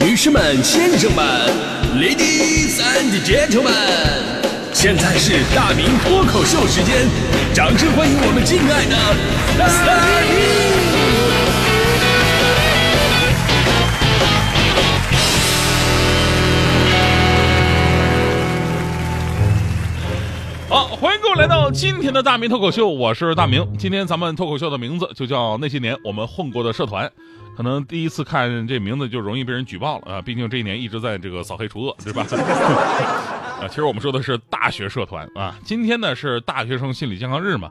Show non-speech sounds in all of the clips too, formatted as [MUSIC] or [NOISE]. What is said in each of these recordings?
女士们、先生们，Ladies and Gentlemen，现在是大明脱口秀时间，掌声欢迎我们敬爱的大明！好，欢迎各位来到今天的大明脱口秀，我是大明。今天咱们脱口秀的名字就叫那些年我们混过的社团。可能第一次看这名字就容易被人举报了啊，毕竟这一年一直在这个扫黑除恶，对吧？[LAUGHS] 啊，其实我们说的是大学社团啊。今天呢是大学生心理健康日嘛，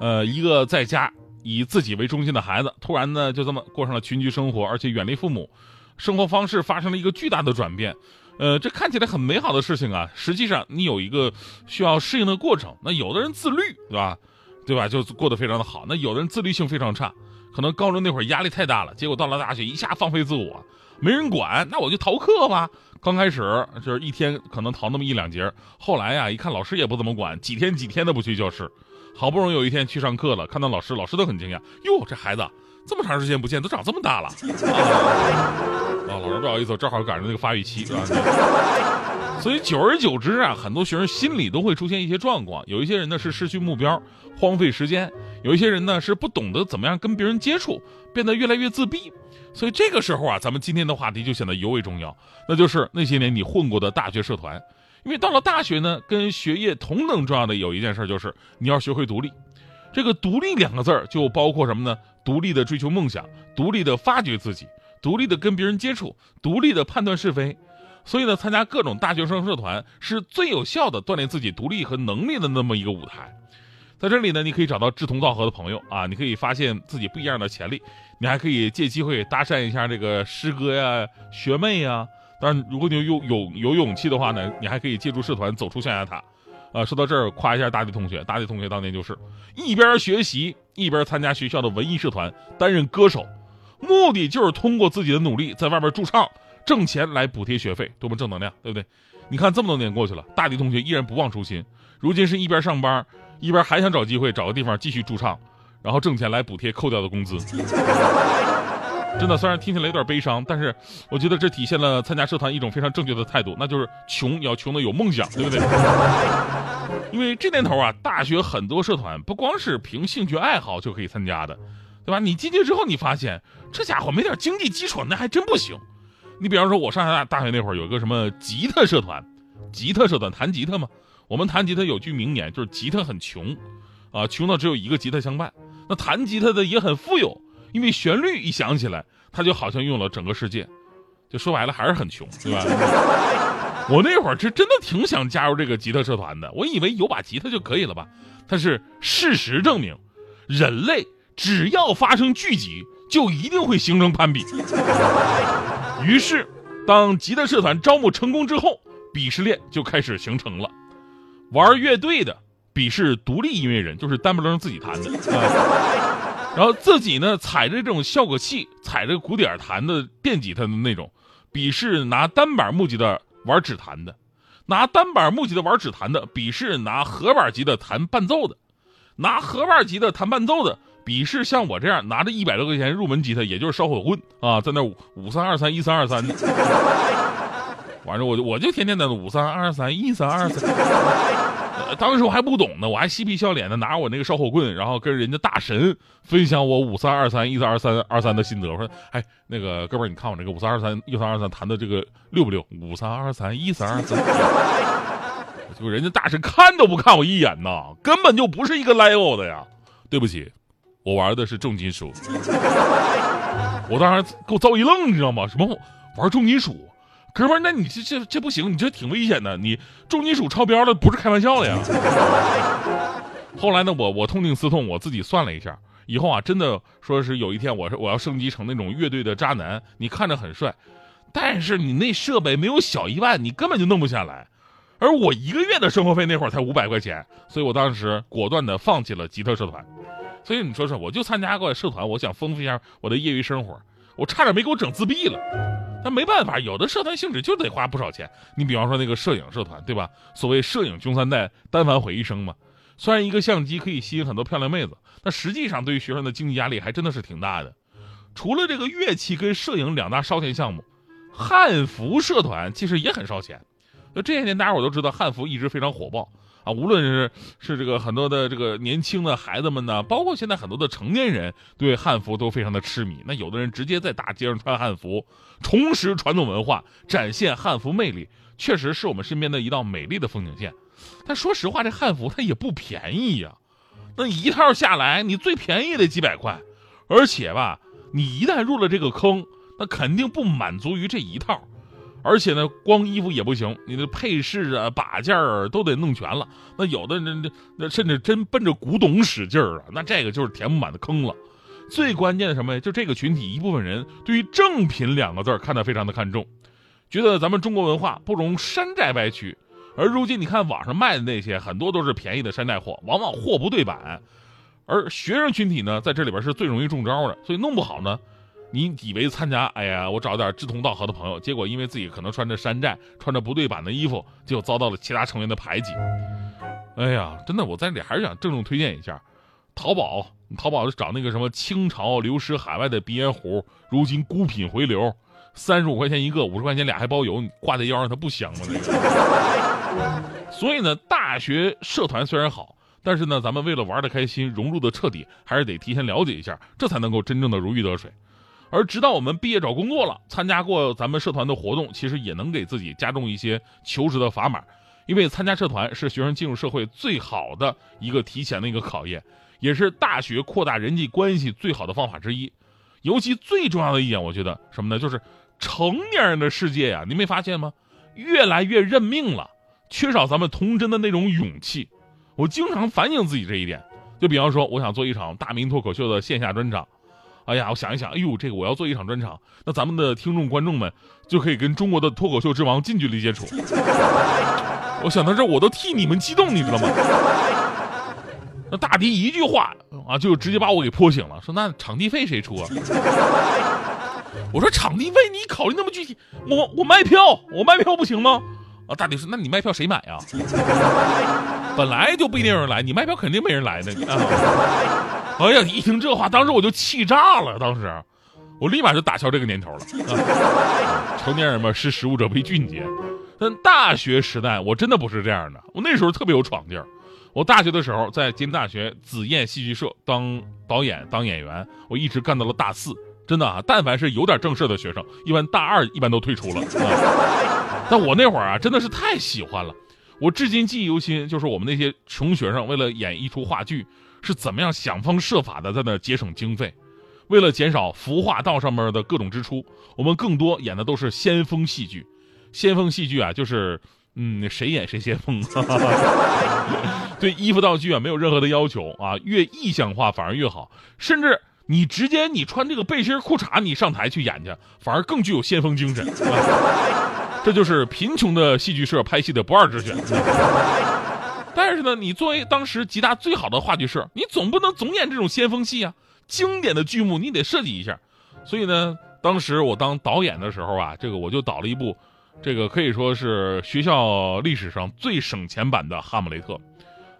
呃，一个在家以自己为中心的孩子，突然呢就这么过上了群居生活，而且远离父母，生活方式发生了一个巨大的转变。呃，这看起来很美好的事情啊，实际上你有一个需要适应的过程。那有的人自律，对吧？对吧？就过得非常的好。那有的人自律性非常差，可能高中那会儿压力太大了，结果到了大学一下放飞自我，没人管，那我就逃课吧。刚开始就是一天可能逃那么一两节，后来呀，一看老师也不怎么管，几天几天的不去教室，好不容易有一天去上课了，看到老师，老师都很惊讶，哟，这孩子这么长时间不见，都长这么大了。[LAUGHS] 啊，老师不好意思，正好赶上那个发育期啊。所以久而久之啊，很多学生心里都会出现一些状况。有一些人呢是失去目标，荒废时间；有一些人呢是不懂得怎么样跟别人接触，变得越来越自闭。所以这个时候啊，咱们今天的话题就显得尤为重要，那就是那些年你混过的大学社团。因为到了大学呢，跟学业同等重要的有一件事就是你要学会独立。这个“独立”两个字儿就包括什么呢？独立的追求梦想，独立的发掘自己。独立的跟别人接触，独立的判断是非，所以呢，参加各种大学生社团是最有效的锻炼自己独立和能力的那么一个舞台。在这里呢，你可以找到志同道合的朋友啊，你可以发现自己不一样的潜力，你还可以借机会搭讪一下这个师哥呀、学妹呀。当然，如果你有有有勇气的话呢，你还可以借助社团走出象牙塔。啊，说到这儿，夸一下大地同学，大地同学当年就是一边学习一边参加学校的文艺社团，担任歌手。目的就是通过自己的努力，在外边驻唱，挣钱来补贴学费，多么正能量，对不对？你看这么多年过去了，大迪同学依然不忘初心，如今是一边上班，一边还想找机会找个地方继续驻唱，然后挣钱来补贴扣掉的工资。真的，虽然听起来有点悲伤，但是我觉得这体现了参加社团一种非常正确的态度，那就是穷要穷的有梦想，对不对？因为这年头啊，大学很多社团不光是凭兴趣爱好就可以参加的。对吧？你进去之后，你发现这家伙没点经济基础，那还真不行。你比方说，我上大大学那会儿有一个什么吉他社团，吉他社团弹吉他嘛。我们弹吉他有句名言，就是吉他很穷，啊，穷到只有一个吉他相伴。那弹吉他的也很富有，因为旋律一响起来，他就好像用了整个世界。就说白了，还是很穷，对吧？[LAUGHS] 我那会儿是真的挺想加入这个吉他社团的，我以为有把吉他就可以了吧。但是事实证明，人类。只要发生聚集，就一定会形成攀比。于是，当吉他社团招募成功之后，鄙视链就开始形成了。玩乐队的鄙视独立音乐人，就是单不楞自己弹的；啊然后自己呢踩着这种效果器，踩着鼓点弹的电吉他的那种，鄙视拿单板木吉的玩指弹的；拿单板木吉的玩指弹的，鄙视拿合板吉的弹伴奏的；拿合板吉的弹伴奏的。鄙视像我这样拿着一百多块钱入门吉他，也就是烧火棍啊，在那五三二三一三二三的，完了我就我就天天在那五三二三一三二三，当时我还不懂呢，我还嬉皮笑脸的拿我那个烧火棍，然后跟人家大神分享我五三二三一三二三二三的心得。我说，哎，那个哥们儿，你看我这个五三二三一三二三弹的这个溜不溜？五三二三一三二三，[LAUGHS] 就人家大神看都不看我一眼呐，根本就不是一个 level 的呀，对不起。我玩的是重金属，我当时给我遭一愣，你知道吗？什么玩重金属？哥们儿，那你这这这不行，你这挺危险的。你重金属超标了，不是开玩笑的呀。后来呢，我我痛定思痛，我自己算了一下，以后啊，真的说是有一天，我是我要升级成那种乐队的渣男。你看着很帅，但是你那设备没有小一万，你根本就弄不下来。而我一个月的生活费那会儿才五百块钱，所以我当时果断的放弃了吉他社团。所以你说说，我就参加过社团，我想丰富一下我的业余生活，我差点没给我整自闭了。但没办法，有的社团性质就得花不少钱。你比方说那个摄影社团，对吧？所谓摄影穷三代，单反毁一生嘛。虽然一个相机可以吸引很多漂亮妹子，但实际上对于学生的经济压力还真的是挺大的。除了这个乐器跟摄影两大烧钱项目，汉服社团其实也很烧钱。就这些年，大家伙都知道汉服一直非常火爆啊，无论是是这个很多的这个年轻的孩子们呢，包括现在很多的成年人对汉服都非常的痴迷。那有的人直接在大街上穿汉服，重拾传统文化，展现汉服魅力，确实是我们身边的一道美丽的风景线。但说实话，这汉服它也不便宜呀，那一套下来，你最便宜得几百块，而且吧，你一旦入了这个坑，那肯定不满足于这一套。而且呢，光衣服也不行，你的配饰啊、把件儿都得弄全了。那有的人那那甚至真奔着古董使劲儿啊，那这个就是填不满的坑了。最关键的什么呀？就这个群体一部分人对于“正品”两个字看得非常的看重，觉得咱们中国文化不容山寨歪曲。而如今你看网上卖的那些，很多都是便宜的山寨货，往往货不对版。而学生群体呢，在这里边是最容易中招的，所以弄不好呢。你以为参加，哎呀，我找点志同道合的朋友，结果因为自己可能穿着山寨、穿着不对版的衣服，就遭到了其他成员的排挤。哎呀，真的，我在这里还是想郑重推荐一下，淘宝，淘宝找那个什么清朝流失海外的鼻烟壶，如今孤品回流，三十五块钱一个，五十块钱俩还包邮，你挂在腰上它不香吗？所以呢，大学社团虽然好，但是呢，咱们为了玩的开心、融入的彻底，还是得提前了解一下，这才能够真正的如鱼得水。而直到我们毕业找工作了，参加过咱们社团的活动，其实也能给自己加重一些求职的砝码。因为参加社团是学生进入社会最好的一个提前的一个考验，也是大学扩大人际关系最好的方法之一。尤其最重要的一点，我觉得什么呢？就是成年人的世界呀，你没发现吗？越来越认命了，缺少咱们童真的那种勇气。我经常反省自己这一点。就比方说，我想做一场大明脱口秀的线下专场。哎呀，我想一想，哎呦，这个我要做一场专场，那咱们的听众观众们就可以跟中国的脱口秀之王近距离接触。我想到这，我都替你们激动，你知道吗？那大迪一句话啊，就直接把我给泼醒了，说那场地费谁出啊？[LAUGHS] 我说场地费你考虑那么具体，我我卖票，我卖票不行吗？啊，大迪说那你卖票谁买呀？[LAUGHS] 本来就不一定有人来，你卖票肯定没人来的。哎呀，一听这话，当时我就气炸了。当时，我立马就打消这个念头了。[LAUGHS] 啊成年人嘛，识时务者为俊杰。但大学时代，我真的不是这样的。我那时候特别有闯劲儿。我大学的时候在吉林大学紫燕戏剧社当导演、当演员，我一直干到了大四。真的啊，但凡是有点正事的学生，一般大二一般都退出了。啊 [LAUGHS] 但我那会儿啊，真的是太喜欢了。我至今记忆犹新，就是我们那些穷学生为了演一出话剧。是怎么样想方设法的在那节省经费？为了减少服化道上面的各种支出，我们更多演的都是先锋戏剧。先锋戏剧啊，就是嗯，谁演谁先锋。[LAUGHS] 对衣服道具啊，没有任何的要求啊，越意象化反而越好。甚至你直接你穿这个背心裤衩，你上台去演去，反而更具有先锋精神。这就是贫穷的戏剧社拍戏的不二之选。[LAUGHS] 但是呢，你作为当时吉大最好的话剧社，你总不能总演这种先锋戏啊！经典的剧目你得设计一下。所以呢，当时我当导演的时候啊，这个我就导了一部，这个可以说是学校历史上最省钱版的《哈姆雷特》。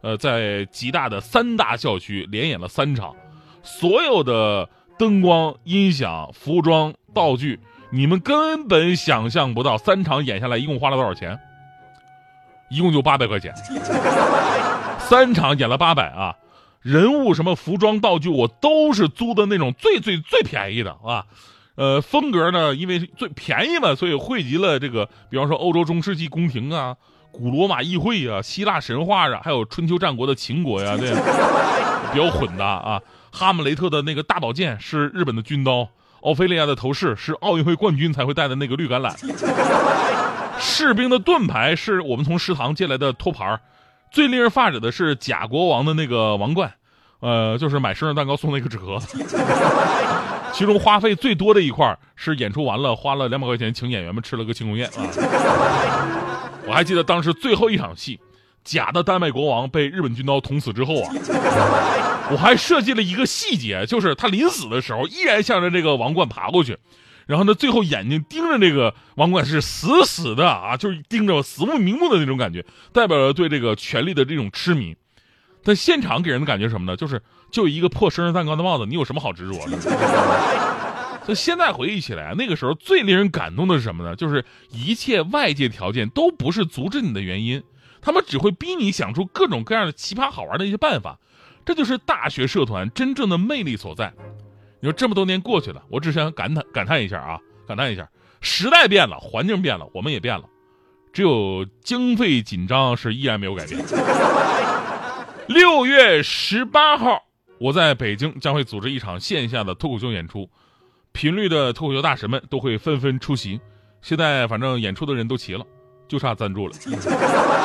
呃，在吉大的三大校区连演了三场，所有的灯光、音响、服装、道具，你们根本想象不到，三场演下来一共花了多少钱。一共就八百块钱，三场演了八百啊！人物什么服装道具，我都是租的那种最最最便宜的啊。呃，风格呢，因为最便宜嘛，所以汇集了这个，比方说欧洲中世纪宫廷啊、古罗马议会啊、希腊神话啊，还有春秋战国的秦国呀，对，比较混搭啊。哈姆雷特的那个大宝剑是日本的军刀，奥菲利亚的头饰是奥运会冠军才会戴的那个绿橄榄。[LAUGHS] 士兵的盾牌是我们从食堂借来的托盘最令人发指的是假国王的那个王冠，呃，就是买生日蛋糕送那个纸盒子。[LAUGHS] 其中花费最多的一块是演出完了花了两百块钱请演员们吃了个庆功宴啊。我还记得当时最后一场戏，假的丹麦国王被日本军刀捅死之后啊，[LAUGHS] 我还设计了一个细节，就是他临死的时候依然向着这个王冠爬过去。然后呢，最后眼睛盯着这个王冠是死死的啊，就是盯着死不瞑目的那种感觉，代表了对这个权力的这种痴迷。但现场给人的感觉什么呢？就是就一个破生日蛋糕的帽子，你有什么好执着的？[LAUGHS] 所以现在回忆起来，那个时候最令人感动的是什么呢？就是一切外界条件都不是阻止你的原因，他们只会逼你想出各种各样的奇葩好玩的一些办法。这就是大学社团真正的魅力所在。你说这么多年过去了，我只想感叹感叹一下啊，感叹一下，时代变了，环境变了，我们也变了，只有经费紧张是依然没有改变。六月十八号，我在北京将会组织一场线下的脱口秀演出，频率的脱口秀大神们都会纷纷出席。现在反正演出的人都齐了，就差赞助了。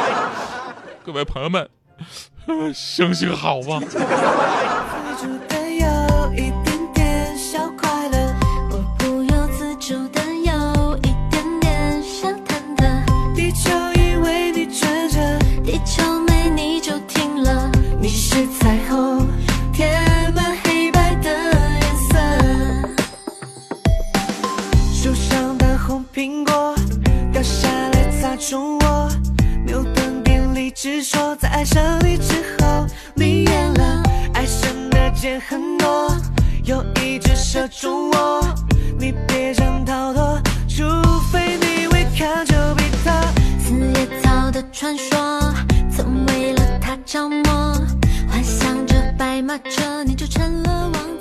[LAUGHS] 各位朋友们。[LAUGHS] 行行好吧。在爱上你之后，你远了，爱上的箭很多，又一直射中我，你别想逃脱，除非你会看就比特。四叶草的传说，曾为了他着魔，幻想着白马车，你就成了王子。